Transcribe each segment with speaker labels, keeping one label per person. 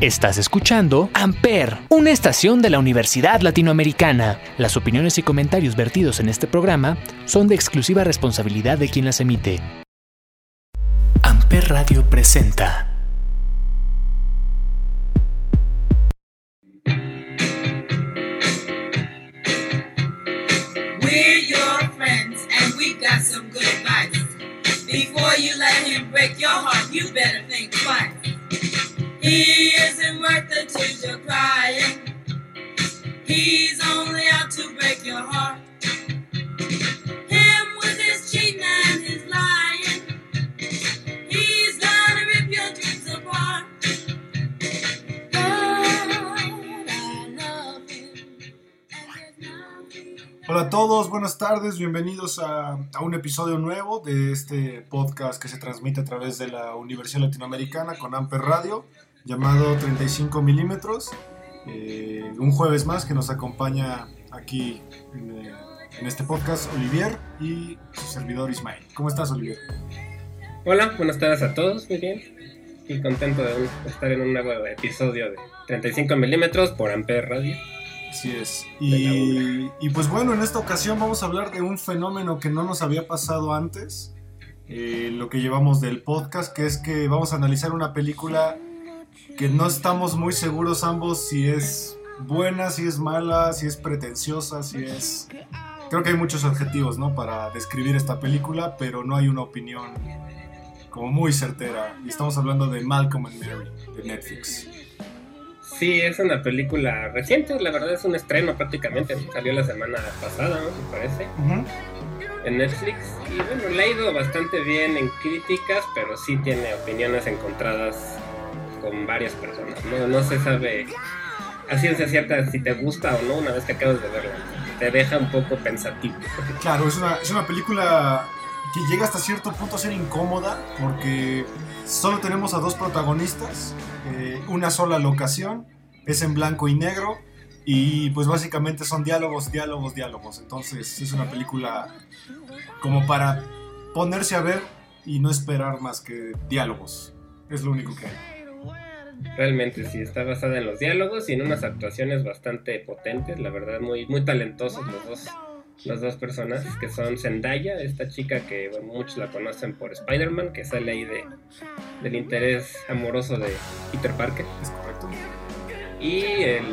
Speaker 1: Estás escuchando Amper, una estación de la Universidad Latinoamericana. Las opiniones y comentarios vertidos en este programa son de exclusiva responsabilidad de quien las emite. Amper Radio presenta.
Speaker 2: Before you let him break your heart, you better think. He isn't worth the tears you're crying. He's only out to break your heart. Him with his cheating and his lying. He's gonna rip your dreams apart. Lord, I love him.
Speaker 3: Hola a todos, buenas tardes, bienvenidos a, a un episodio nuevo de este podcast que se transmite a través de la Universidad Latinoamericana con Amper Radio, llamado 35 milímetros. Eh, un jueves más que nos acompaña aquí en, eh, en este podcast Olivier y su servidor Ismael. ¿Cómo estás, Olivier?
Speaker 4: Hola, buenas tardes a todos, muy bien. Y contento de estar en un nuevo episodio de 35 milímetros por Amper Radio.
Speaker 3: Así es. Y, y pues bueno, en esta ocasión vamos a hablar de un fenómeno que no nos había pasado antes, eh, lo que llevamos del podcast, que es que vamos a analizar una película que no estamos muy seguros ambos si es buena, si es mala, si es pretenciosa, si es... Creo que hay muchos adjetivos, ¿no? Para describir esta película, pero no hay una opinión como muy certera. Y estamos hablando de Malcolm and Mary, de Netflix.
Speaker 4: Sí, es una película reciente, la verdad es un estreno prácticamente. Salió la semana pasada, ¿no? Me parece, en Netflix. Y bueno, le ha ido bastante bien en críticas, pero sí tiene opiniones encontradas con varias personas. No, no se sabe a ciencia cierta si te gusta o no una vez que acabas de verla. Te deja un poco pensativo.
Speaker 3: Claro, es una, es una película que llega hasta cierto punto a ser incómoda porque solo tenemos a dos protagonistas, eh, una sola locación, es en blanco y negro y pues básicamente son diálogos, diálogos, diálogos. Entonces es una película como para ponerse a ver y no esperar más que diálogos. Es lo único que hay.
Speaker 4: Realmente sí, está basada en los diálogos y en unas actuaciones bastante potentes, la verdad, muy, muy talentosos los dos, los dos personajes, que son Zendaya, esta chica que bueno, muchos la conocen por Spider-Man, que sale ahí de, del interés amoroso de Peter Parker,
Speaker 3: ¿Es correcto?
Speaker 4: y el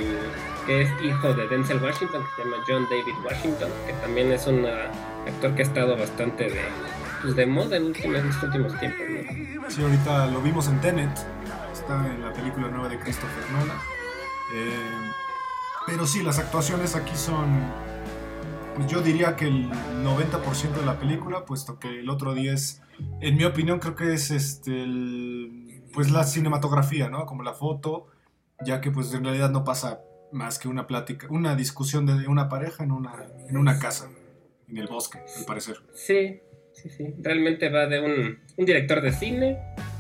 Speaker 4: que es hijo de Denzel Washington, que se llama John David Washington, que también es un actor que ha estado bastante de, pues, de moda en, últimos- en estos últimos tiempos. ¿no?
Speaker 3: Sí, ahorita lo vimos en Tenet. Está en la película nueva de Christopher Nolan. Eh, pero sí, las actuaciones aquí son. Pues yo diría que el 90% de la película, puesto que el otro 10, en mi opinión, creo que es este. pues la cinematografía, ¿no? Como la foto, ya que pues en realidad no pasa más que una plática, una discusión de una pareja en una, en una casa, en el bosque, al parecer.
Speaker 4: Sí, sí, sí. Realmente va de un director de cine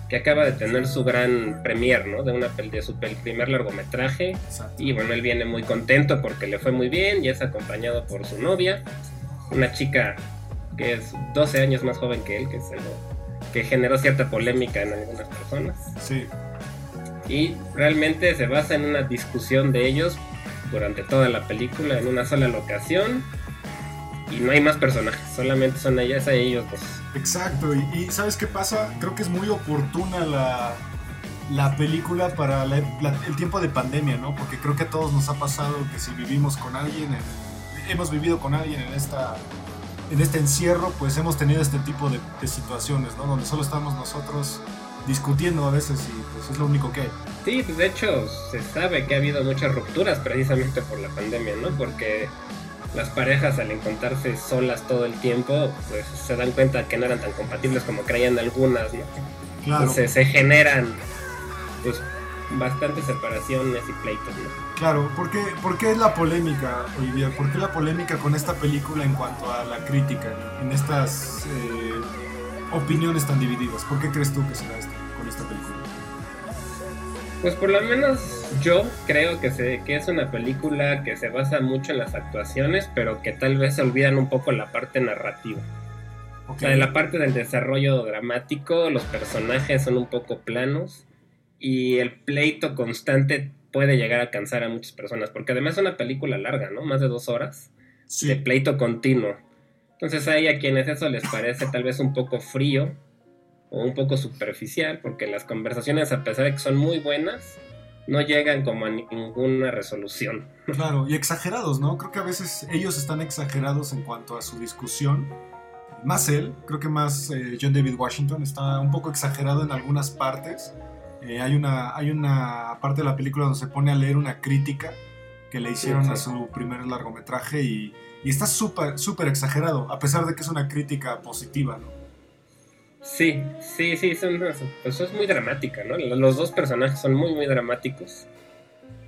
Speaker 4: que acaba de tener su gran premier, ¿no? De una de su primer largometraje.
Speaker 3: Exacto.
Speaker 4: Y bueno, él viene muy contento porque le fue muy bien, ya es acompañado por su novia, una chica que es 12 años más joven que él, que es algo que generó cierta polémica en algunas personas.
Speaker 3: Sí,
Speaker 4: Y realmente se basa en una discusión de ellos durante toda la película, en una sola locación. Y no hay más personajes, solamente son ellas, ellos dos.
Speaker 3: Exacto, y, ¿sabes qué pasa? Creo que es muy oportuna la, la película para el tiempo de pandemia, ¿no? Porque creo que a todos nos ha pasado que si vivimos con alguien, en- hemos vivido con alguien en esta en este encierro, pues hemos tenido este tipo de, de situaciones, ¿no? Donde solo estamos nosotros discutiendo a veces y pues es lo único que hay.
Speaker 4: Sí, pues de hecho se sabe que ha habido muchas rupturas precisamente por la pandemia, ¿no? Porque las parejas al encontrarse solas todo el tiempo, pues se dan cuenta que no eran tan compatibles como creían algunas, ¿no?
Speaker 3: Claro,
Speaker 4: Entonces se generan pues bastantes separaciones y pleitos, ¿no?
Speaker 3: claro. ¿Por qué, por qué es la polémica, Olivia? ¿Por qué la polémica con esta película en cuanto a la crítica, en estas eh, opiniones tan divididas? ¿Por qué crees tú que se da esto con esta película?
Speaker 4: Pues por lo menos yo creo que, se, que es una película que se basa mucho en las actuaciones, pero que tal vez se olvidan un poco la parte narrativa. O sea, en la parte del desarrollo dramático, los personajes son un poco planos y el pleito constante puede llegar a cansar a muchas personas, porque además es una película larga, ¿no? Más de dos horas de pleito continuo. Entonces hay a quienes eso les parece tal vez un poco frío o un poco superficial, porque las conversaciones, a pesar de que son muy buenas, no llegan como a ninguna resolución.
Speaker 3: Claro, y exagerados, ¿no? Creo que a veces ellos están exagerados en cuanto a su discusión. Más él, creo que más eh, John David Washington está un poco exagerado en algunas partes. Eh, hay, una, hay una parte de la película donde se pone a leer una crítica que le hicieron a su primer largometraje y, y está súper, súper exagerado, a pesar de que es una crítica positiva, ¿no?
Speaker 4: Sí, sí, sí, son, pues es muy dramática, ¿no? Los dos personajes son muy, muy dramáticos.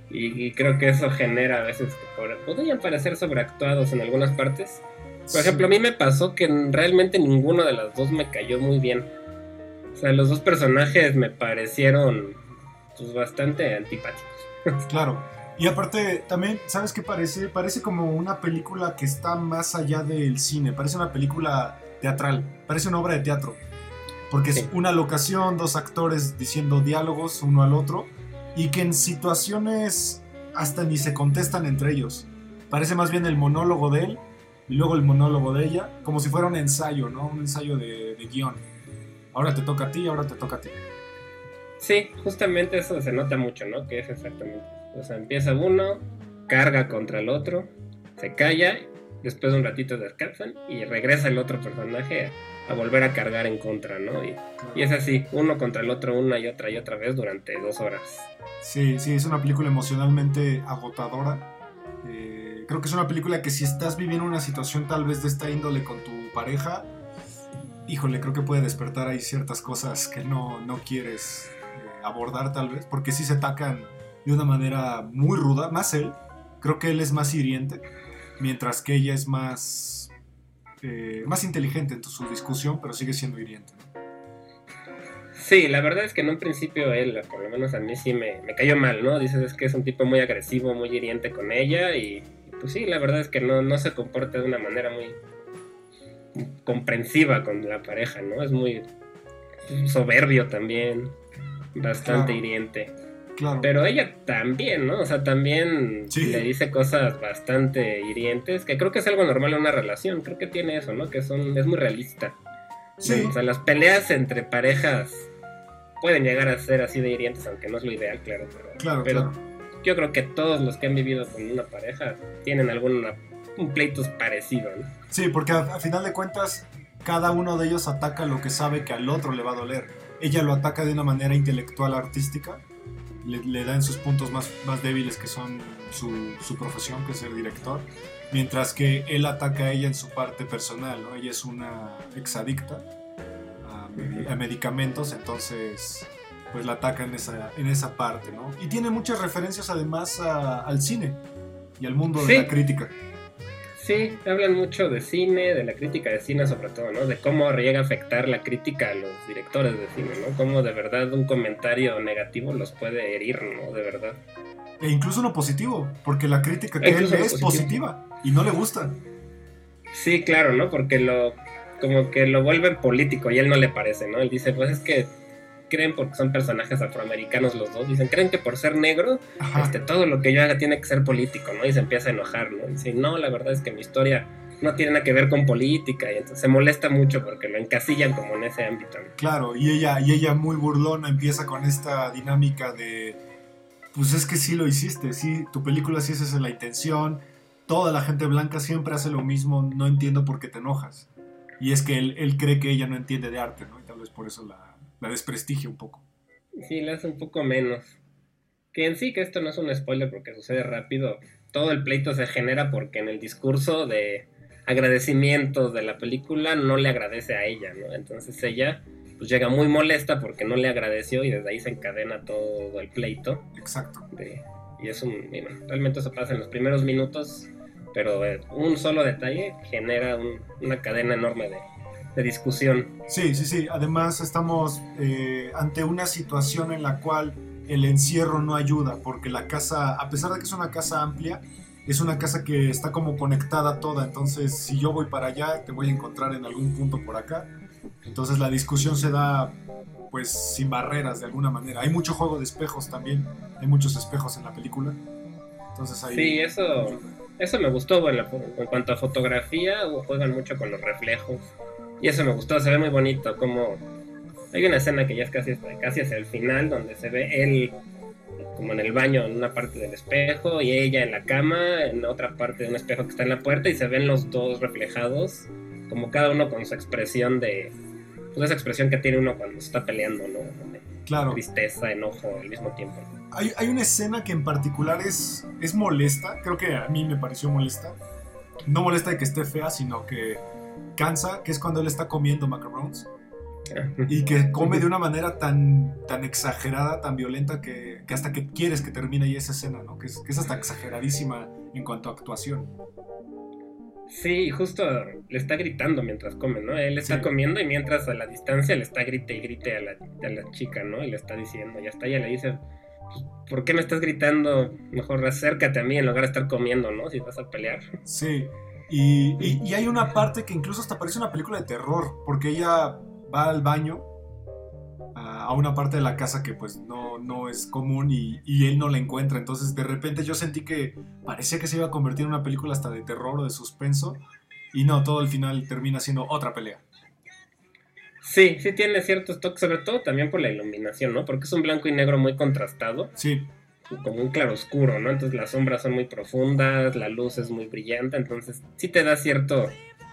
Speaker 4: Y, creo que eso genera a veces que podrían parecer sobreactuados en algunas partes. Por ejemplo, a mí me pasó que realmente ninguno de las dos me cayó muy bien. O sea, los dos personajes me parecieron pues, bastante antipáticos.
Speaker 3: Claro. Y aparte, también, ¿sabes qué parece? Parece como una película que está más allá del cine. Parece una película teatral. Parece una obra de teatro. Porque es una locación, dos actores diciendo diálogos uno al otro y que en situaciones hasta ni se contestan entre ellos. Parece más bien el monólogo de él y luego el monólogo de ella, como si fuera un ensayo, ¿no? Un ensayo de, guion. Ahora te toca a ti, ahora te toca a ti.
Speaker 4: Sí, justamente eso se nota mucho, ¿no? Que es exactamente. O sea, empieza uno, carga contra el otro, se calla, después de un ratito descansan y regresa el otro personaje a volver a cargar en contra, ¿no? Y, es así, uno contra el otro una y otra y otra vez durante dos horas.
Speaker 3: Sí, sí, es una película emocionalmente agotadora. Eh, creo que es una película que si estás viviendo una situación tal vez de esta índole con tu pareja, híjole, creo que puede despertar ahí ciertas cosas que no, no quieres eh, abordar tal vez, porque sí se atacan de una manera muy ruda, más él, creo que él es más hiriente, mientras que ella es más eh, más inteligente en su discusión, pero sigue siendo hiriente.
Speaker 4: Sí, la verdad es que en un principio él, por lo menos a mí sí me, cayó mal, ¿no? Dices es que es un tipo muy agresivo, muy hiriente con ella y pues sí, la verdad es que no, no se comporta de una manera muy comprensiva con la pareja, ¿no? Es muy soberbio también, bastante hiriente. Pero ella también, ¿no? O sea, también le dice cosas bastante hirientes, que creo que es algo normal en una relación. Creo que tiene eso, ¿no? Que son, es muy realista. Sí. O sea, las peleas entre parejas pueden llegar a ser así de hirientes, aunque no es lo ideal, claro. Pero,
Speaker 3: claro,
Speaker 4: pero yo creo que todos los que han vivido con una pareja tienen algún un pleito parecido, ¿no?
Speaker 3: Sí, porque a final de cuentas, cada uno de ellos ataca lo que sabe que al otro le va a doler. Ella lo ataca de una manera intelectual, artística, le, da en sus puntos más, más débiles que son su, su, profesión, que es ser director, mientras que él ataca a ella en su parte personal, ¿no? Ella es una exadicta a, a medicamentos, entonces pues la ataca en esa, en esa parte, ¿no? Y tiene muchas referencias además al cine y al mundo de la crítica.
Speaker 4: Sí, hablan mucho de cine, de la crítica de cine sobre todo, ¿no? De cómo llega a afectar la crítica a los directores de cine, ¿no? Cómo de verdad un comentario negativo los puede herir, ¿no? De verdad.
Speaker 3: E incluso lo positivo, porque la crítica que él es positiva y no le gusta.
Speaker 4: Sí, claro, ¿no? Porque lo como que lo vuelven político y él no le parece, ¿no? Él dice, pues es que creen porque son personajes afroamericanos los dos, dicen, creen que por ser negro, este, todo lo que yo haga tiene que ser político, ¿no? Y se empieza a enojar, ¿no? Y dice, no, la verdad es que mi historia no tiene nada que ver con política, y entonces se molesta mucho porque lo encasillan como en ese ámbito.
Speaker 3: Claro, y ella, y ella muy burlona empieza con esta dinámica de, pues es que sí lo hiciste, sí, tu película sí esa es la intención, toda la gente blanca siempre hace lo mismo, no entiendo por qué te enojas. Y es que él, él cree que ella no entiende de arte, ¿no? Y tal vez por eso la, la desprestigia un poco.
Speaker 4: Sí, la hace un poco menos. Que en sí que esto no es un spoiler porque sucede rápido. Todo el pleito se genera porque en el discurso de agradecimiento de la película no le agradece a ella, ¿no? Entonces ella pues llega muy molesta porque no le agradeció y desde ahí se encadena todo el pleito.
Speaker 3: Exacto.
Speaker 4: y es un, realmente eso pasa en los primeros minutos, pero eh, un solo detalle genera una cadena enorme de, de discusión.
Speaker 3: Sí, sí, sí. Además estamos eh, ante una situación en la cual el encierro no ayuda, porque la casa, a pesar de que es una casa amplia, es una casa que está como conectada toda. Entonces, si yo voy para allá, te voy a encontrar en algún punto por acá. Entonces la discusión se da pues sin barreras de alguna manera. Hay mucho juego de espejos también, hay muchos espejos en la película. Entonces ahí...
Speaker 4: Sí, eso, eso me gustó. Bueno, en cuanto a fotografía, juegan mucho con los reflejos. Y eso me gustó, se ve muy bonito. Como hay una escena que ya es casi, casi hacia el final, donde se ve él como en el baño, en una parte del espejo, y ella en la cama, en otra parte de un espejo que está en la puerta, y se ven los dos reflejados, como cada uno con su expresión de. Pues esa expresión que tiene uno cuando está peleando, ¿no?
Speaker 3: claro.
Speaker 4: Tristeza, enojo al mismo tiempo.
Speaker 3: Hay, hay, una escena que en particular es, es molesta, creo que a mí me pareció molesta. No molesta de que esté fea, sino que cansa, que es cuando él está comiendo macarons y que come de una manera tan, tan exagerada, tan violenta, que, que hasta que quieres que termine ahí esa escena, ¿no? Que es, que es hasta exageradísima en cuanto a actuación.
Speaker 4: Sí, justo le está gritando mientras come, ¿no? Él está comiendo y mientras a la distancia le está grite y grite a la, a la chica, ¿no? Y le está diciendo, ya está, ella le dice, pues, ¿por qué me estás gritando? Mejor acércate a mí en lugar de estar comiendo, ¿no? Si vas a pelear.
Speaker 3: Sí, y, y, y hay una parte que incluso hasta parece una película de terror, porque ella va al baño a una parte de la casa que pues no, no es común y, él no la encuentra. Entonces de repente yo sentí que parecía que se iba a convertir en una película hasta de terror o de suspenso. Y no, todo al final termina siendo otra pelea.
Speaker 4: Sí, sí tiene ciertos toques, sobre todo también por la iluminación, ¿no? Porque es un blanco y negro muy contrastado.
Speaker 3: Sí.
Speaker 4: Como un claro oscuro, ¿no? Entonces las sombras son muy profundas, la luz es muy brillante, entonces sí te da cierto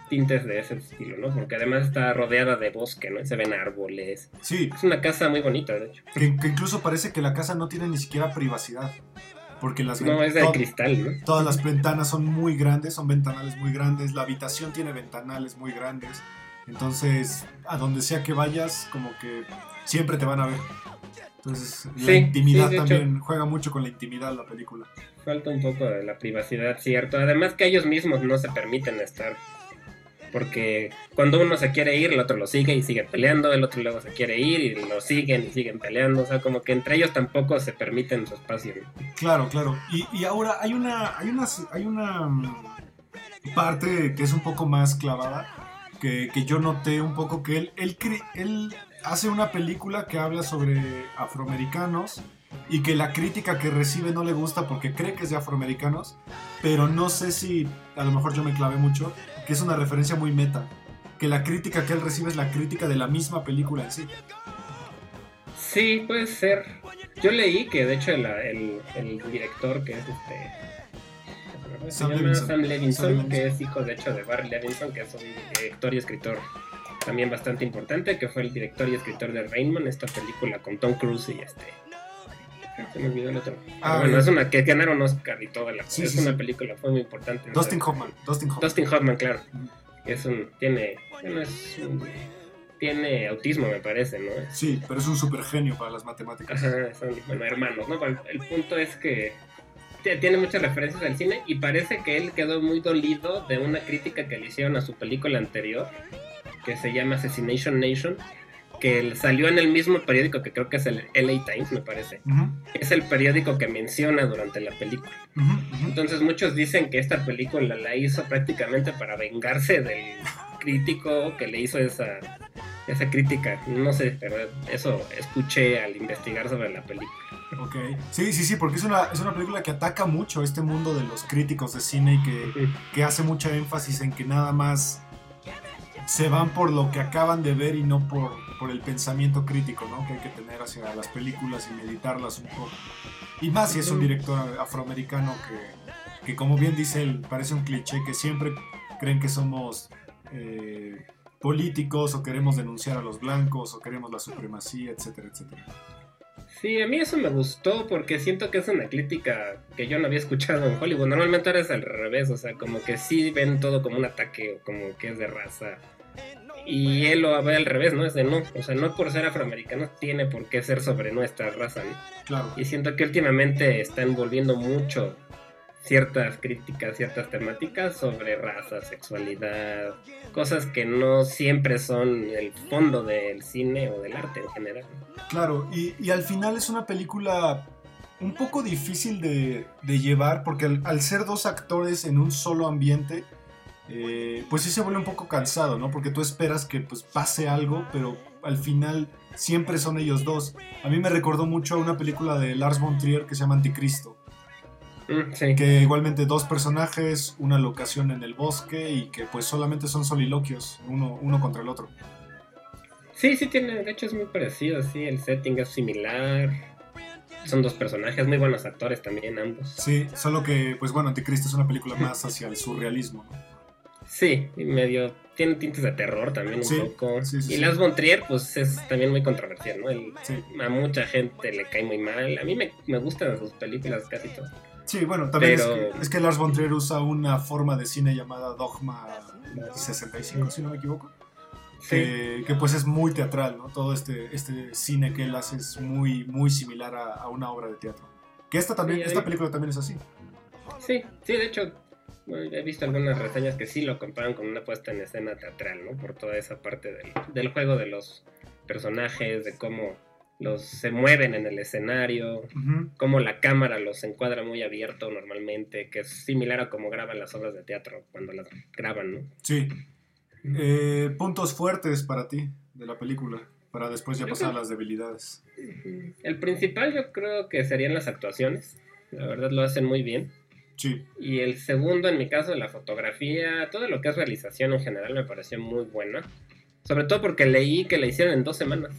Speaker 4: tintes de ese estilo, ¿no? Porque además está rodeada de bosque, ¿no? Se ven árboles.
Speaker 3: Sí.
Speaker 4: Es una casa muy bonita, de hecho.
Speaker 3: Que, incluso parece que la casa no tiene ni siquiera privacidad. Porque las
Speaker 4: No, es de cristal, ¿no?
Speaker 3: Todas las ventanas son muy grandes, son ventanales muy grandes. La habitación tiene ventanales muy grandes. Entonces, a donde sea que vayas, como que siempre te van a ver. Entonces, la intimidad también juega mucho con la intimidad la película.
Speaker 4: Falta un poco de la privacidad, cierto. Además que ellos mismos no se permiten estar porque cuando uno se quiere ir, el otro lo sigue y sigue peleando, el otro luego se quiere ir y lo siguen y siguen peleando, o sea, como que entre ellos tampoco se permiten su espacio.
Speaker 3: Claro, claro. Y, ahora hay una, hay una, hay una mm, parte que es un poco más clavada, que, yo noté un poco que él, él, él hace una película que habla sobre afroamericanos y que la crítica que recibe no le gusta porque cree que es de afroamericanos, pero no sé si a lo mejor yo me clavé mucho, que es una referencia muy meta, que la crítica que él recibe es la crítica de la misma película en sí.
Speaker 4: Sí, puede ser. Yo leí que de hecho el, el, director que es este... Sam, Levinson. que es hijo de hecho de Barry Levinson, que es un director y escritor también bastante importante, que fue el director y escritor de Rainman, esta película con Tom Cruise y este se me olvidó el otro. Ah, bueno, es una que ganaron Oscar y toda la. es una película, fue muy importante.
Speaker 3: Dustin Hoffman. Dustin Hoffman,
Speaker 4: Dustin Hoffman claro. Es un. Tiene. Bueno, es tiene autismo, me parece, ¿no?
Speaker 3: Sí, pero es un super genio para las matemáticas.
Speaker 4: Ajá, son bueno, hermanos, ¿no? El punto es que tiene muchas referencias al cine y parece que él quedó muy dolido de una crítica que le hicieron a su película anterior, que se llama Assassination Nation, que salió en el mismo periódico que creo que es el LA Times, me parece. Es el periódico que menciona durante la película. Entonces muchos dicen que esta película la hizo prácticamente para vengarse del crítico que le hizo esa, esa crítica. No sé, pero eso escuché al investigar sobre la película.
Speaker 3: Ok, sí, sí, sí, porque es una, es una película que ataca mucho este mundo de los críticos de cine y que, que hace mucha énfasis en que nada más se van por lo que acaban de ver y no por, por el pensamiento crítico ¿no? que hay que tener hacia las películas y meditarlas un poco. Y más si es un director afroamericano que, que como bien dice él, parece un cliché, que siempre creen que somos eh, políticos o queremos denunciar a los blancos o queremos la supremacía, etcétera, etcétera.
Speaker 4: Sí, a mí eso me gustó porque siento que es una crítica que yo no había escuchado en Hollywood. Normalmente ahora es al revés, o sea, como que sí ven todo como un ataque o como que es de raza y él lo ve al revés, ¿no? Es de no, o sea, no por ser afroamericano tiene por qué ser sobre nuestra raza, ¿no?
Speaker 3: Claro.
Speaker 4: Y siento que últimamente está envolviendo mucho ciertas críticas, ciertas temáticas sobre raza, sexualidad, cosas que no siempre son el fondo del cine o del arte en general.
Speaker 3: Claro, y, y al final es una película un poco difícil de, de llevar porque al ser dos actores en un solo ambiente, eh, pues sí se vuelve un poco cansado, ¿no? Porque tú esperas que pues, pase algo, pero al final siempre son ellos dos. A mí me recordó mucho a una película de Lars von Trier que se llama Anticristo.
Speaker 4: Mm, sí.
Speaker 3: Que igualmente dos personajes, una locación en el bosque y que pues solamente son soliloquios, uno, uno contra el otro.
Speaker 4: Sí, sí tiene, de hecho es muy parecido, sí, el setting es similar. Son dos personajes, muy buenos actores también ambos.
Speaker 3: Sí, solo que pues bueno, Anticristo es una película más hacia el surrealismo, ¿no?
Speaker 4: Sí, medio tiene tintes de terror también un
Speaker 3: Sí,
Speaker 4: poco.
Speaker 3: sí, sí,
Speaker 4: y. Lars von Trier, pues es también muy controversial, ¿no?
Speaker 3: Sí.
Speaker 4: a mucha gente le cae muy mal. A mí me, me gustan sus películas casi todas.
Speaker 3: Sí, bueno, también
Speaker 4: Pero-
Speaker 3: es, que, es que Lars von Trier usa una forma de cine llamada Dogma 65, si no me equivoco.
Speaker 4: Sí,
Speaker 3: Que, que, pues es muy teatral, ¿no? Todo este, este cine que él hace es muy, muy similar a, a una obra de teatro. Que esta también, esta película también es así.
Speaker 4: sí, sí, de hecho, he visto algunas reseñas que sí lo comparan con una puesta en escena teatral, ¿no? Por toda esa parte del, del juego de los personajes, de cómo los se mueven en el escenario, cómo la cámara los encuadra muy abierto normalmente, que es similar a cómo graban las obras de teatro cuando las graban, ¿no?
Speaker 3: Sí. Eh, puntos fuertes para ti de la película, para después ya pasar a las debilidades.
Speaker 4: El principal yo creo que serían las actuaciones, la verdad lo hacen muy bien.
Speaker 3: Sí,
Speaker 4: Y el segundo, en mi caso, la fotografía, todo lo que es realización en general me pareció muy buena. Sobre todo porque leí que la hicieron en dos semanas.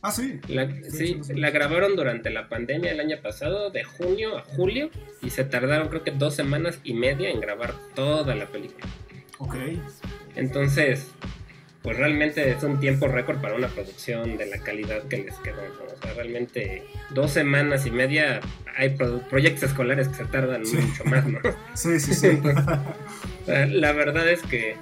Speaker 3: ah, sí.
Speaker 4: La, sí, la grabaron durante la pandemia el año pasado, de junio a julio, y se tardaron creo que dos semanas y media en grabar toda la película.
Speaker 3: Ok.
Speaker 4: Entonces, pues realmente es un tiempo récord para una producción de la calidad que les quedó. ¿no? O sea, realmente dos semanas y media hay pro- proyectos escolares que se tardan
Speaker 3: Sí.
Speaker 4: mucho más, ¿no?
Speaker 3: Sí, sí, sí.
Speaker 4: La la verdad es que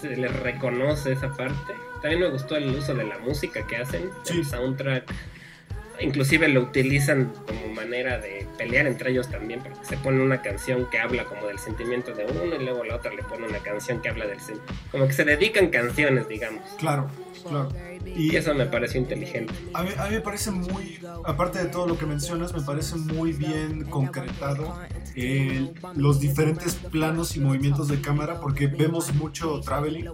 Speaker 4: se les reconoce esa parte. También me gustó el uso de la música que hacen,
Speaker 3: Sí.
Speaker 4: el soundtrack. Inclusive lo utilizan como manera de pelear entre ellos también, porque se pone una canción que habla como del sentimiento de uno y luego la otra le pone una canción que habla del sen- Como que se dedican canciones, digamos.
Speaker 3: claro, claro.
Speaker 4: Y eso me pareció inteligente.
Speaker 3: A mí, a mí me parece muy, aparte de todo lo que mencionas, me parece muy bien concretado el- los diferentes planos y movimientos de cámara, porque vemos mucho traveling,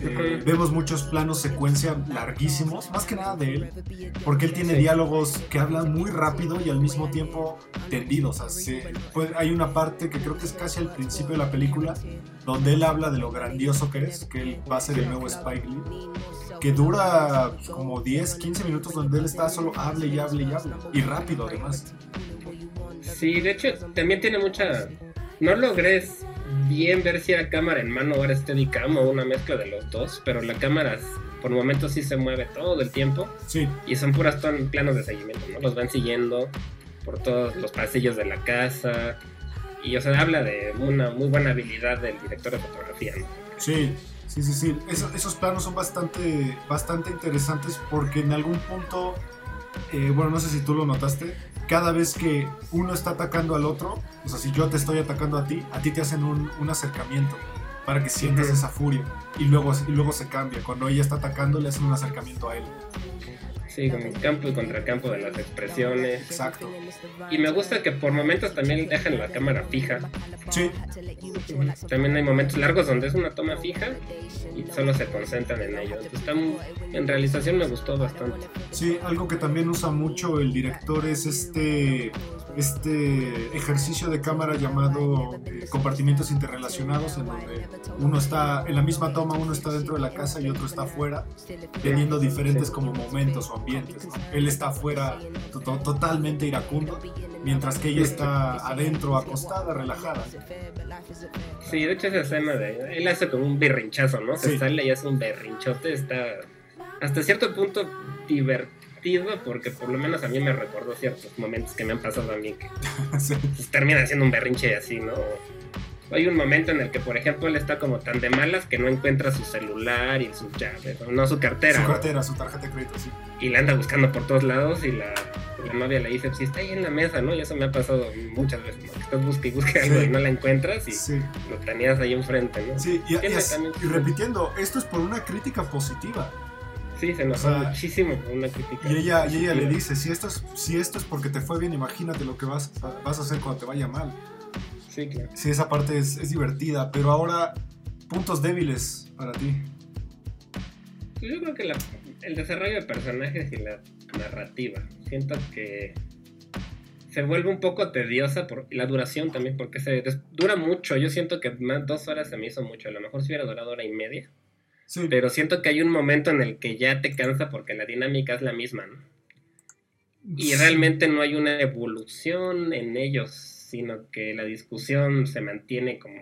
Speaker 3: eh, vemos muchos planos secuencia larguísimos, más que nada de él, porque él tiene diálogos que hablan muy rápido y al mismo tiempo tendidos. O sea, se- pues, hay una parte que creo que es casi al principio de la película, donde él habla de lo grandioso que es, que él va a ser el nuevo Spike Lee que dura pues, como 10, 15 minutos donde él está solo hable y hable y hable. Y rápido además.
Speaker 4: Sí, de hecho, también tiene mucha. No logré bien ver si era cámara en mano o era Steadicam o una mezcla de los dos, pero la cámara por momentos sí se mueve todo el tiempo
Speaker 3: Sí,
Speaker 4: y son puras planos de seguimiento, ¿no? Los van siguiendo por todos los pasillos de la casa y, o sea, habla de una muy buena habilidad del director de fotografía, ¿no?
Speaker 3: sí, sí, sí, sí. Eso- esos planos son bastante, bastante interesantes porque en algún punto, eh, bueno, no sé si tú lo notaste, cada vez que uno está atacando al otro, o sea, si yo te estoy atacando a ti, a ti te hacen un acercamiento para que sientas
Speaker 4: Ujú.
Speaker 3: esa furia. Y luego, y luego se cambia. Cuando ella está atacando, le hacen un acercamiento a él.
Speaker 4: Sí, como campo y contracampo de las expresiones.
Speaker 3: Exacto.
Speaker 4: Y me gusta que por momentos también dejan la cámara fija.
Speaker 3: Sí,
Speaker 4: También hay momentos largos donde es una toma fija y solo se concentran en ello. Entonces, está muy- en realización me gustó bastante.
Speaker 3: Sí, algo que también usa mucho el director es este, este ejercicio de cámara llamado eh, compartimientos interrelacionados, en donde uno está en la misma toma, uno está dentro de la casa y otro está afuera, teniendo diferentes como momentos o ambientes. ¿no? Él está afuera to- to- totalmente iracundo, mientras que ella está adentro acostada, relajada.
Speaker 4: Sí, de hecho esa escena de... Él hace como un berrinchazo, ¿no? Se
Speaker 3: Sí.
Speaker 4: sale y hace un berrinchote. Está hasta cierto punto divertido porque por lo menos a mí me recordó ciertos momentos que me han pasado a mí que pues, termina haciendo un berrinche así, ¿no? Hay un momento en el que, por ejemplo, él está como tan de malas que no encuentra su celular y sus llaves, ¿no? no su cartera.
Speaker 3: Su
Speaker 4: ¿no?
Speaker 3: cartera, su tarjeta de crédito, sí.
Speaker 4: y la anda buscando por todos lados y la, la novia le dice, pues está ahí en la mesa, ¿no? Y eso me ha pasado muchas veces, ¿no? Que estás busque y busque algo
Speaker 3: Sí.
Speaker 4: y no la encuentras y
Speaker 3: Sí.
Speaker 4: lo tenías ahí enfrente, ¿no?
Speaker 3: Sí, y, y
Speaker 4: también-
Speaker 3: y repitiendo, esto es por una crítica positiva.
Speaker 4: Sí, se notó
Speaker 3: O sea,
Speaker 4: muchísimo una crítica.
Speaker 3: Y ella, y ella le dice, si esto, es, si esto es porque te fue bien, imagínate lo que vas, vas a hacer cuando te vaya mal.
Speaker 4: Sí, claro.
Speaker 3: Sí, esa parte es, es divertida, pero ahora, puntos débiles para ti.
Speaker 4: Pues Yo creo que la- el desarrollo de personajes y la narrativa. Siento que se vuelve un poco tediosa por y la duración también, porque se dura mucho. Yo siento que más dos horas se me hizo mucho. A lo mejor si hubiera durado hora y media.
Speaker 3: Sí.
Speaker 4: Pero siento que hay un momento en el que ya te cansa porque la dinámica es la misma, ¿no? Y
Speaker 3: Sí.
Speaker 4: realmente no hay una evolución en ellos, sino que la discusión se mantiene como...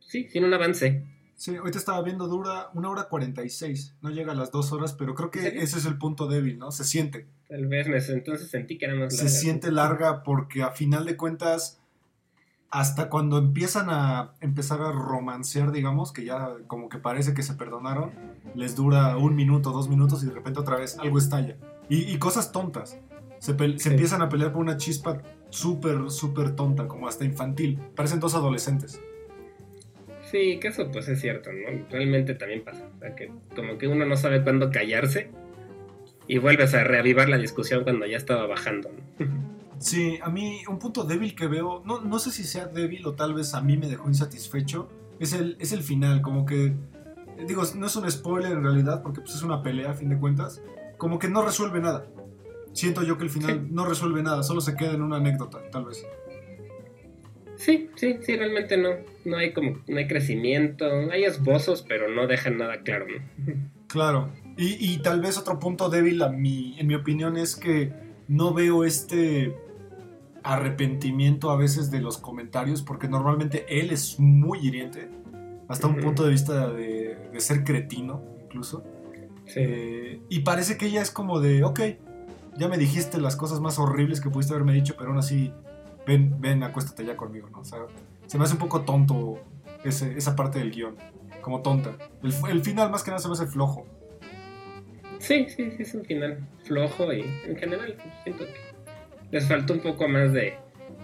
Speaker 4: Sí, sin un avance.
Speaker 3: Sí, ahorita estaba viendo, dura una hora 46. No llega a las dos horas, pero creo que
Speaker 4: ¿En serio?
Speaker 3: ese es el punto débil, ¿no? Se siente.
Speaker 4: Tal vez entonces sentí que era más
Speaker 3: Se
Speaker 4: larga.
Speaker 3: siente larga porque a final de cuentas, hasta cuando empiezan a empezar a romancear, digamos, que ya como que parece que se perdonaron, les dura un minuto, dos minutos y de repente otra vez algo estalla. Y, y cosas tontas. Se, se empiezan a pelear por una chispa súper, súper tonta, como hasta infantil. Parecen dos adolescentes.
Speaker 4: Sí, que eso pues es cierto, ¿no? Realmente también pasa. O sea, que como que uno no sabe cuándo callarse y vuelves a reavivar la discusión cuando ya estaba bajando, ¿no?
Speaker 3: Sí, a mí un punto débil que veo, no, no sé si sea débil o tal vez a mí me dejó insatisfecho, es el, es el final, como que, digo, no es un spoiler en realidad porque pues, es una pelea a fin de cuentas, como que no resuelve nada. Siento yo que el final
Speaker 4: Sí.
Speaker 3: no resuelve nada, solo se queda en una anécdota, tal vez.
Speaker 4: Sí, sí, sí, realmente no. No hay como, no hay crecimiento, hay esbozos, pero no dejan nada claro, ¿no?
Speaker 3: Claro. Y, y tal vez otro punto débil a mi, en mi opinión es que no veo este arrepentimiento a veces de los comentarios porque normalmente él es muy hiriente, hasta un punto de vista de, de ser cretino incluso.
Speaker 4: Sí.
Speaker 3: Eh, y parece que ella es como de, ok, ya me dijiste las cosas más horribles que pudiste haberme dicho, pero aún así, ven, ven, acuéstate ya conmigo, ¿no? O sea, se me hace un poco tonto ese- esa parte del guion, como tonta. El, el final más que nada se me hace flojo.
Speaker 4: Sí, sí, sí, es un final flojo y en general siento que les faltó un poco más de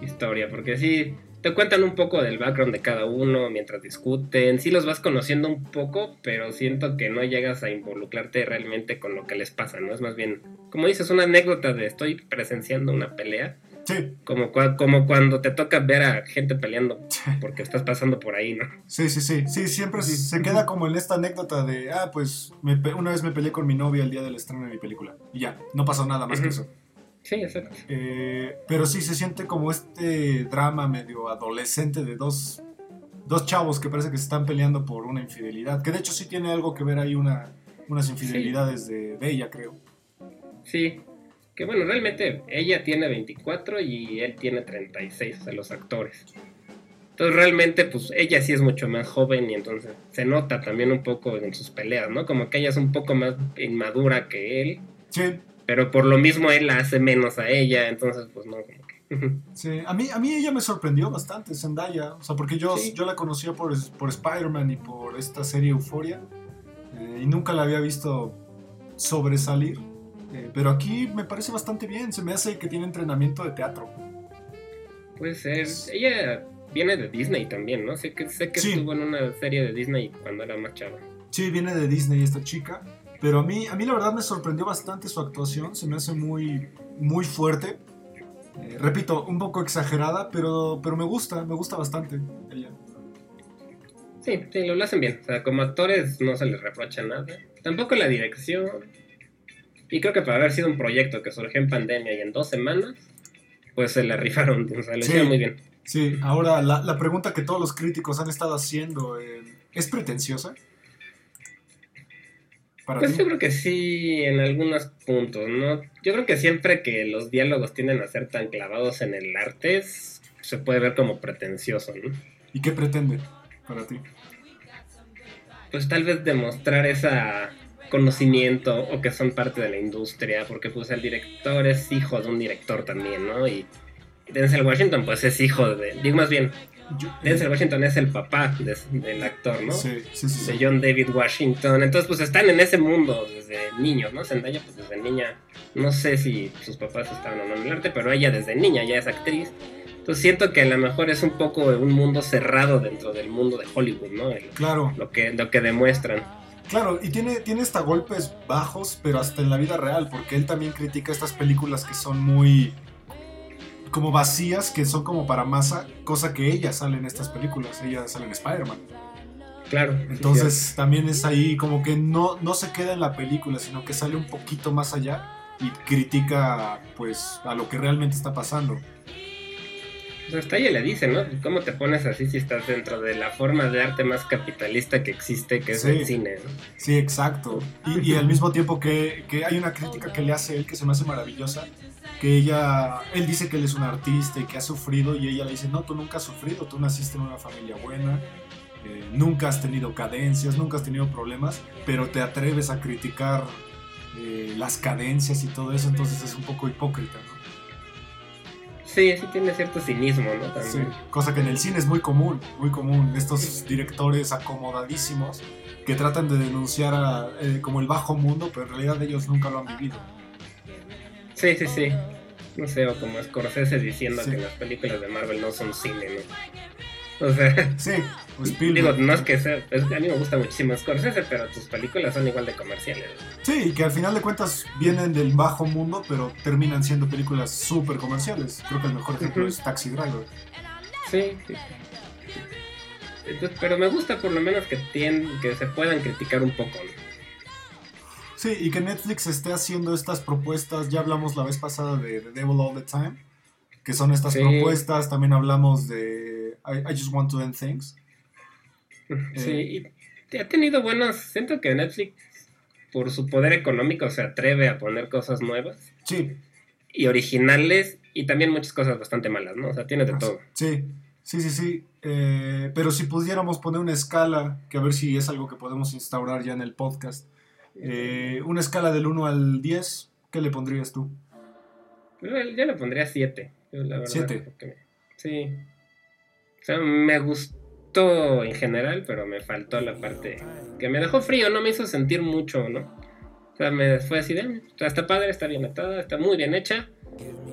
Speaker 4: historia, porque sí, te cuentan un poco del background de cada uno mientras discuten, sí los vas conociendo un poco, pero siento que no llegas a involucrarte realmente con lo que les pasa, ¿no? Es más bien, como dices, una anécdota de estoy presenciando una pelea,
Speaker 3: Sí,
Speaker 4: como, cua- como cuando te toca ver a gente peleando porque estás pasando por ahí, ¿no?
Speaker 3: sí, sí, sí, sí, siempre se- se queda como en esta anécdota de, ah, pues me una vez me peleé con mi novia el día del estreno de mi película. Y ya, no pasó nada más que eso.
Speaker 4: Sí, exacto.
Speaker 3: Eh, pero sí se siente como este drama medio adolescente de dos, dos chavos que parece que se están peleando por una infidelidad. Que de hecho sí tiene algo que ver ahí una, unas infidelidades de, de ella, creo.
Speaker 4: Sí, que bueno, realmente ella tiene 24 y él tiene 36, o sea, los actores. Entonces realmente, pues ella sí es mucho más joven y entonces se nota también un poco en sus peleas, ¿no? Como que ella es un poco más inmadura que él,
Speaker 3: Sí,
Speaker 4: pero por lo mismo él la hace menos a ella, entonces pues no, como que...
Speaker 3: sí. A mí, a mí ella me sorprendió bastante, Zendaya. O sea, porque yo,
Speaker 4: Sí.
Speaker 3: yo la conocía por, por Spider-Man y por esta serie Euphoria. eh, y nunca la había visto sobresalir. Eh, pero aquí me parece bastante bien. Se me hace que tiene entrenamiento de teatro.
Speaker 4: Puede ser. Ella viene de Disney también, ¿no? Sé que, sé que
Speaker 3: Sí.
Speaker 4: estuvo en una serie de Disney cuando era más chava.
Speaker 3: Sí, viene de Disney esta chica. Pero a mí, a mí la verdad me sorprendió bastante su actuación. Se me hace muy, muy fuerte. Eh, repito, un poco exagerada, pero, pero me gusta, me gusta bastante ella.
Speaker 4: Sí, sí, lo hacen bien. O sea, como actores no se les reprocha nada. Tampoco la dirección. Y creo que para haber sido un proyecto que surgió en pandemia y en dos semanas, pues se la rifaron. O sea, lo
Speaker 3: Sí.
Speaker 4: hicieron muy bien.
Speaker 3: Sí, ahora la, la pregunta que todos los críticos han estado haciendo, eh, ¿es pretenciosa? Para
Speaker 4: Pues
Speaker 3: ti.
Speaker 4: yo creo que sí, en algunos puntos, ¿no? Yo creo que siempre que los diálogos tienden a ser tan clavados en el arte, se puede ver como pretencioso, ¿no?
Speaker 3: ¿Y qué pretende para ti?
Speaker 4: pues tal vez demostrar esa conocimiento o que son parte de la industria, porque pues el director es hijo de un director también, ¿no? Y Denzel Washington pues es hijo de, digo más bien, Denzel Washington es el papá de- del actor, ¿no?
Speaker 3: Sí, sí, sí.
Speaker 4: De. John David Washington, entonces pues están en ese mundo desde niños, ¿no? Zendaya pues desde niña, no sé si sus papás estaban o no en el arte, pero ella desde niña ya es actriz. Entonces siento que a lo mejor es un poco un mundo cerrado dentro del mundo de Hollywood, ¿no? El-
Speaker 3: Claro,
Speaker 4: lo que, lo que demuestran.
Speaker 3: claro, y tiene, tiene hasta golpes bajos, pero hasta en la vida real, porque él también critica estas películas que son muy como vacías, que son como para masa, cosa que ella sale en estas películas, ella sale en Spider-Man.
Speaker 4: Claro. sí,
Speaker 3: Entonces también es ahí como que no, no se queda en la película, sino que sale un poquito más allá y critica pues a lo que realmente está pasando.
Speaker 4: Sea, hasta ella le dice, ¿no? ¿Cómo te pones así si estás dentro de la forma de arte más capitalista que existe, que es
Speaker 3: Sí.
Speaker 4: el cine? ¿no?
Speaker 3: Sí, exacto. Y, y al mismo tiempo que, que hay una crítica que le hace él que se me hace maravillosa, que ella, él dice que él es un artista y que ha sufrido y ella le dice, no, tú nunca has sufrido, tú naciste en una familia buena, eh, nunca has tenido cadencias, nunca has tenido problemas, pero te atreves a criticar eh, las cadencias y todo eso, entonces es un poco hipócrita, ¿no?
Speaker 4: Sí, sí tiene cierto cinismo, ¿no? También.
Speaker 3: Sí, cosa que en el cine es muy común, muy común. Estos directores acomodadísimos que tratan de denunciar a, eh, como el bajo mundo, pero en realidad ellos nunca lo han vivido.
Speaker 4: Sí, sí, sí. No sé, o como Scorsese diciendo
Speaker 3: Sí.
Speaker 4: que las películas de Marvel no son cine, ¿no? O sea,
Speaker 3: Sí, pues
Speaker 4: digo, no es que sea, es- a mí me gusta muchísimo Scorsese, pero tus películas son igual de comerciales.
Speaker 3: Sí, y que al final de cuentas vienen del bajo mundo, pero terminan siendo películas súper comerciales. Creo que el mejor ejemplo es Taxi Driver.
Speaker 4: Sí, sí. Entonces, pero me gusta por lo menos que tienen, que se puedan criticar un poco, ¿no?
Speaker 3: Sí, y que Netflix esté haciendo estas propuestas. Ya hablamos la vez pasada de The Devil All the Time, que son estas
Speaker 4: Sí.
Speaker 3: propuestas. También hablamos de I, I Just Want to End Things.
Speaker 4: Sí, y ha tenido buenos. Siento que Netflix, por su poder económico, se atreve a poner cosas nuevas
Speaker 3: Sí,
Speaker 4: y originales y también muchas cosas bastante malas, ¿no? O sea, tiene de todo.
Speaker 3: Sí, sí, sí, sí. Eh, pero si pudiéramos poner una escala, que a ver si es algo que podemos instaurar ya en el podcast. eh, una escala del 1 al 10, ¿qué le pondrías tú?
Speaker 4: Yo, le pondría 7. La verdad,
Speaker 3: Siete.
Speaker 4: porque- sí. O sea, me gustó en general, pero me faltó la parte que me dejó frío, no me hizo sentir mucho, ¿no? O sea, me fue así de, "Ah, está padre, está bien atada, está muy bien hecha,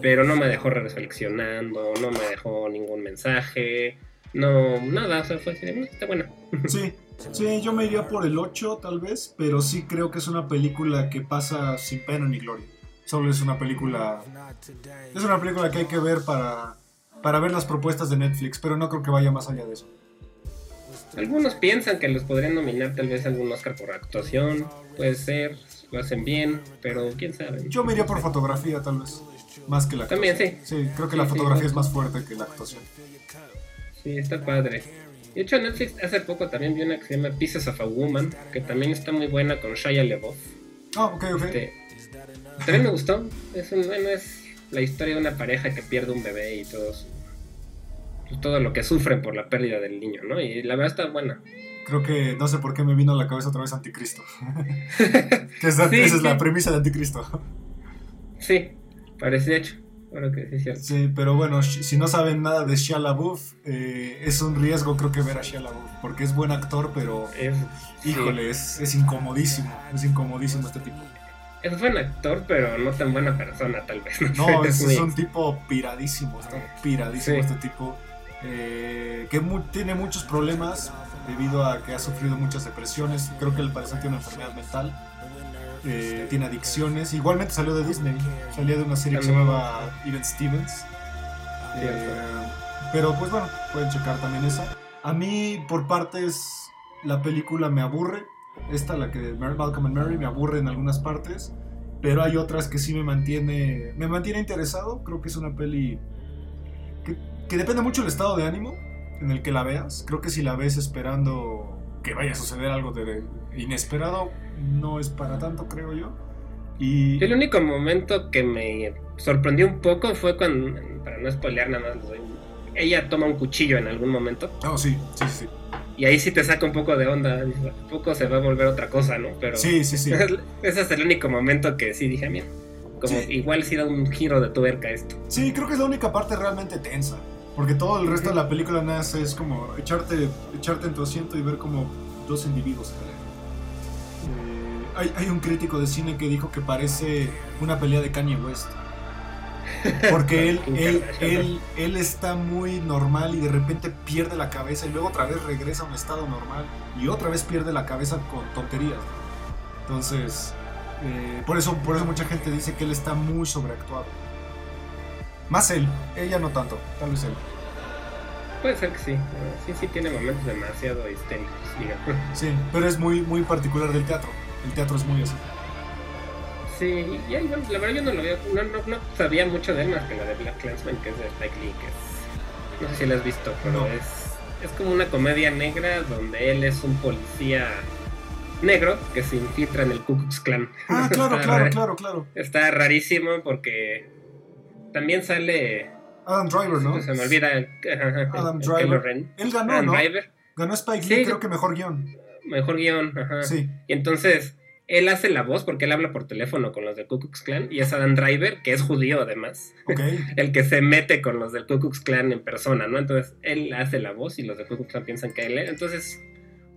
Speaker 4: pero no me dejó reflexionando, no me dejó ningún mensaje, no, nada, o sea, fue así de, "Mm, está buena.
Speaker 3: Sí, sí, yo me iría por el 8 tal vez, pero sí creo que es una película que pasa sin pena ni gloria. Solo es una película... Es una película que hay que ver para, para ver las propuestas de Netflix, pero no creo que vaya más allá de eso.
Speaker 4: Algunos piensan que los podrían nominar tal vez algún Oscar por actuación, puede ser, lo hacen bien, pero quién sabe.
Speaker 3: Yo me iría por fotografía tal vez, más que la
Speaker 4: También, sí.
Speaker 3: Sí, creo que
Speaker 4: Sí,
Speaker 3: la fotografía
Speaker 4: sí.
Speaker 3: es más fuerte que la actuación.
Speaker 4: Sí, está padre. De hecho, Netflix hace poco también vi una que se llama Pieces of a Woman, que también está muy buena con Shia LaBeouf.
Speaker 3: Ah, ok, ok.
Speaker 4: Este, también me gustó. Es, un, bueno, es la historia de una pareja que pierde un bebé y todo su- pues, todo lo que sufren por la pérdida del niño, ¿no? Y la verdad está buena.
Speaker 3: Creo que no sé por qué me vino a la cabeza otra vez Anticristo. que esa,
Speaker 4: Sí,
Speaker 3: esa es la
Speaker 4: sí.
Speaker 3: premisa de Anticristo.
Speaker 4: Sí, parece hecho. Ahora que sí es cierto.
Speaker 3: Sí, pero bueno, si no saben nada de Shia LaBeouf, eh, es un riesgo creo que ver a Shia LaBeouf, porque es buen actor, pero
Speaker 4: Es, sí,
Speaker 3: híjole, es, es incomodísimo, es incomodísimo este tipo.
Speaker 4: es buen actor, pero no tan buena persona, tal vez.
Speaker 3: No, es,
Speaker 4: muy-
Speaker 3: es un tipo piradísimo, está piradísimo
Speaker 4: Sí.
Speaker 3: este tipo, eh, que mu- tiene muchos problemas debido a que ha sufrido muchas depresiones, creo que al parecer tiene una enfermedad mental, eh, tiene adicciones, igualmente salió de Disney, salía de una serie que se llamaba Even Stevens. Eh, pero pues bueno, pueden checar también esa. A mí, por partes, la película me aburre. Esta, la que de Malcolm and Mary, me aburre en algunas partes. Pero hay otras que sí me mantiene, me mantiene interesado. Creo que es una peli que, que depende mucho del estado de ánimo en el que la veas. Creo que si la ves esperando que vaya a suceder algo de inesperado, no es para tanto, creo yo. Y
Speaker 4: El único momento que me sorprendió un poco fue cuando, para no spoilear nada más, un- ella toma un cuchillo en algún momento
Speaker 3: Oh, sí, sí, sí.
Speaker 4: y ahí sí te saca un poco de onda, "¿A poco se va a volver otra cosa, ¿no? Pero
Speaker 3: Sí, sí, sí.
Speaker 4: ese es el único momento que sí dije, mira, como
Speaker 3: Sí.
Speaker 4: igual sí da un giro de tuerca esto.
Speaker 3: Sí, creo que es la única parte realmente tensa. Porque todo el resto de la película nada más es como echarte, echarte en tu asiento y ver como dos individuos. Eh, hay, hay un crítico de cine que dijo que parece una pelea de Kanye West. Porque él, él, él, él está muy normal y de repente pierde la cabeza y luego otra vez regresa a un estado normal y otra vez pierde la cabeza con tonterías. Entonces, eh, por, eso, por eso mucha gente dice que él está muy sobreactuado. Más él, ella no tanto, tal vez él.
Speaker 4: puede ser que sí. Sí, sí tiene momentos demasiado histéricos, digamos.
Speaker 3: Sí, pero es muy, muy particular del teatro. El teatro es muy así.
Speaker 4: Sí, y ahí, la verdad yo no lo veo, no, no, no sabía mucho de él más que la de Black Clansman, que es de Spike Lee, que es, no sé si la has visto, pero
Speaker 3: No.
Speaker 4: es, es como una comedia negra donde él es un policía negro que se infiltra en el Ku Klux Klan.
Speaker 3: Ah, claro, claro, claro, claro.
Speaker 4: Está rarísimo porque también sale,
Speaker 3: Adam Driver, ¿no?
Speaker 4: se me olvida,
Speaker 3: Adam Driver. Él ganó,
Speaker 4: Adam
Speaker 3: ¿no?
Speaker 4: Driver,
Speaker 3: Ganó Spike Lee, creo que mejor guion.
Speaker 4: mejor guion, ajá.
Speaker 3: Sí,
Speaker 4: Y entonces él hace la voz porque él habla por teléfono con los del Ku Klux Klan y es Adam Driver, que es judío además.
Speaker 3: ok.
Speaker 4: el que se mete con los del Ku Klux Klan en persona, ¿no? Entonces él hace la voz y los del Ku Klux Klan piensan que él es. Entonces,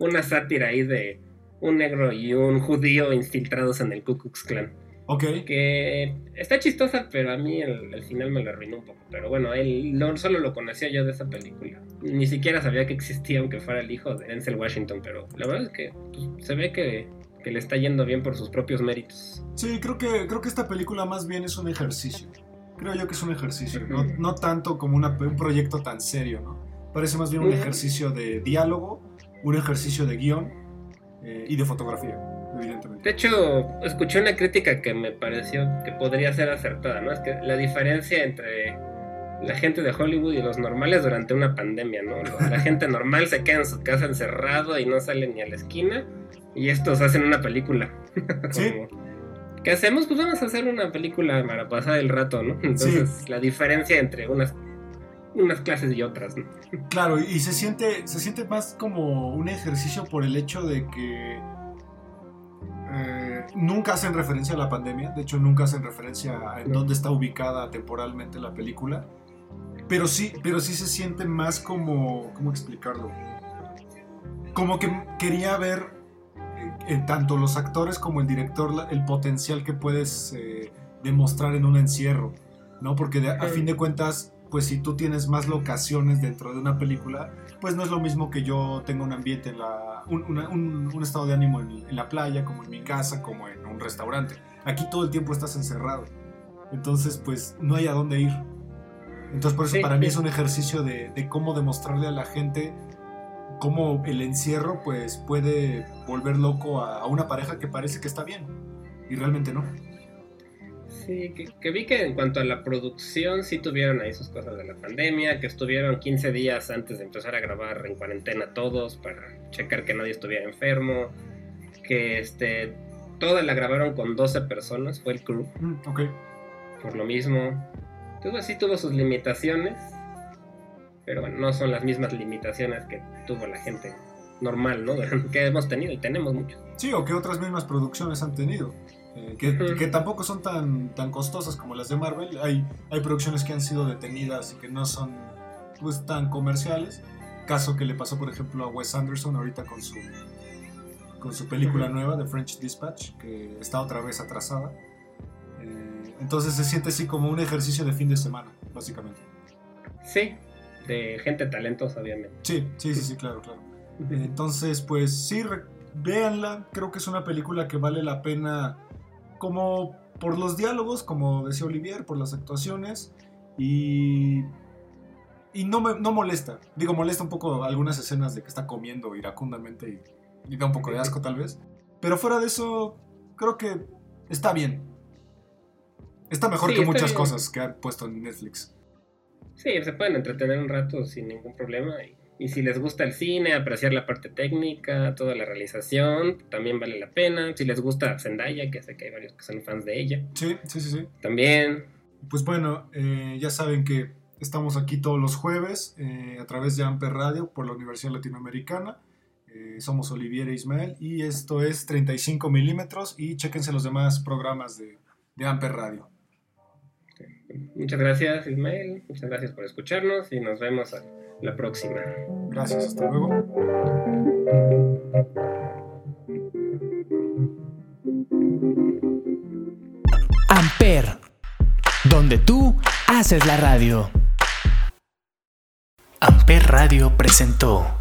Speaker 4: una sátira ahí de un negro y un judío infiltrados en el Ku Klux Klan.
Speaker 3: Ok.
Speaker 4: Que está chistosa, pero a mí el, el final me lo arruinó un poco. Pero bueno, él no solo lo conocía yo de esa película. Ni siquiera sabía que existía, aunque fuera el hijo de Denzel Washington. Pero la verdad es que pues, se ve que, que le está yendo bien por sus propios méritos.
Speaker 3: Sí, creo que, creo que esta película más bien es un ejercicio. Creo yo que es un ejercicio, no, no tanto como una- un proyecto tan serio, ¿no? Parece más bien un ejercicio de diálogo, un ejercicio de guion eh, y de fotografía, evidentemente.
Speaker 4: De hecho, escuché una crítica que me pareció que podría ser acertada, ¿no? Es que la diferencia entre la gente de Hollywood y los normales durante una pandemia, ¿no? La gente normal se queda en su casa encerrado y no sale ni a la esquina, y estos hacen una película.
Speaker 3: Sí.
Speaker 4: Como, ¿Qué hacemos? Pues vamos a hacer una película para pasar el rato, ¿no? Entonces, la diferencia entre unas, unas clases y otras, ¿no?
Speaker 3: Claro, y se siente, se siente más como un ejercicio por el hecho de que eh, nunca hacen referencia a la pandemia, de hecho nunca hacen referencia a en dónde está ubicada temporalmente la película, pero sí, pero sí se siente más como, ¿cómo explicarlo? Como que quería ver eh, tanto los actores como el director el potencial que puedes eh, demostrar en un encierro, ¿no? Porque de- a fin de cuentas, pues si tú tienes más locaciones dentro de una película, pues no es lo mismo que yo tenga un ambiente en la, un, una- un- un estado de ánimo en, en la playa, como en mi casa, como en un restaurante. Aquí todo el tiempo estás encerrado. Entonces, pues no hay a dónde ir. Entonces, por eso
Speaker 4: Sí,
Speaker 3: para mí es un ejercicio de, de cómo demostrarle a la gente cómo el encierro pues puede volver loco a, a una pareja que parece que está bien y realmente no.
Speaker 4: Sí, que, que vi que en cuanto a la producción sí tuvieron ahí sus cosas de la pandemia, que estuvieron 15 días antes de empezar a grabar en cuarentena todos para checar que nadie estuviera enfermo, que este toda la grabaron con 12 personas, fue el crew,
Speaker 3: Mm, ok.
Speaker 4: por lo mismo. Entonces sí tuvo sus limitaciones, pero bueno, no son las mismas limitaciones que tuvo la gente normal, ¿no? que hemos tenido y tenemos muchos.
Speaker 3: Sí, o que otras mismas producciones han tenido. Eh, que, tampoco son tan, tan costosas como las de Marvel. Hay, hay producciones que han sido detenidas y que no son pues, tan comerciales. Caso que le pasó, por ejemplo, a Wes Anderson ahorita con su, con su película nueva, The French Dispatch, que está otra vez atrasada. Eh, entonces se siente así como un ejercicio de fin de semana, básicamente.
Speaker 4: Sí, de gente talentosa, obviamente.
Speaker 3: Sí, sí, sí, sí, claro, claro. Entonces, pues sí, véanla. Creo que es una película que vale la pena como por los diálogos, como decía Olivier, por las actuaciones y... Y no, me, no molesta. Digo, molesta un poco algunas escenas de que está comiendo iracundamente y, y da un poco de asco tal vez. Pero fuera de eso, creo que está bien. Está mejor
Speaker 4: Sí,
Speaker 3: que
Speaker 4: está
Speaker 3: muchas
Speaker 4: bien.
Speaker 3: cosas que han puesto en Netflix.
Speaker 4: Sí, se pueden entretener un rato sin ningún problema. Y, y si les gusta el cine, apreciar la parte técnica, toda la realización, también vale la pena. Si les gusta Zendaya, que sé que hay varios que son fans de ella,
Speaker 3: Sí, sí, sí, sí.
Speaker 4: también.
Speaker 3: Pues bueno, eh, ya saben que estamos aquí todos los jueves eh, a través de Amper Radio por la Universidad Latinoamericana. Eh, somos Olivier e Ismael y esto es 35 milímetros y chéquense los demás programas de, de Amper Radio.
Speaker 4: Muchas gracias, Ismael. Muchas gracias por escucharnos y nos vemos a la próxima.
Speaker 3: Gracias, hasta luego.
Speaker 1: Amper, donde tú haces la radio. Amper Radio presentó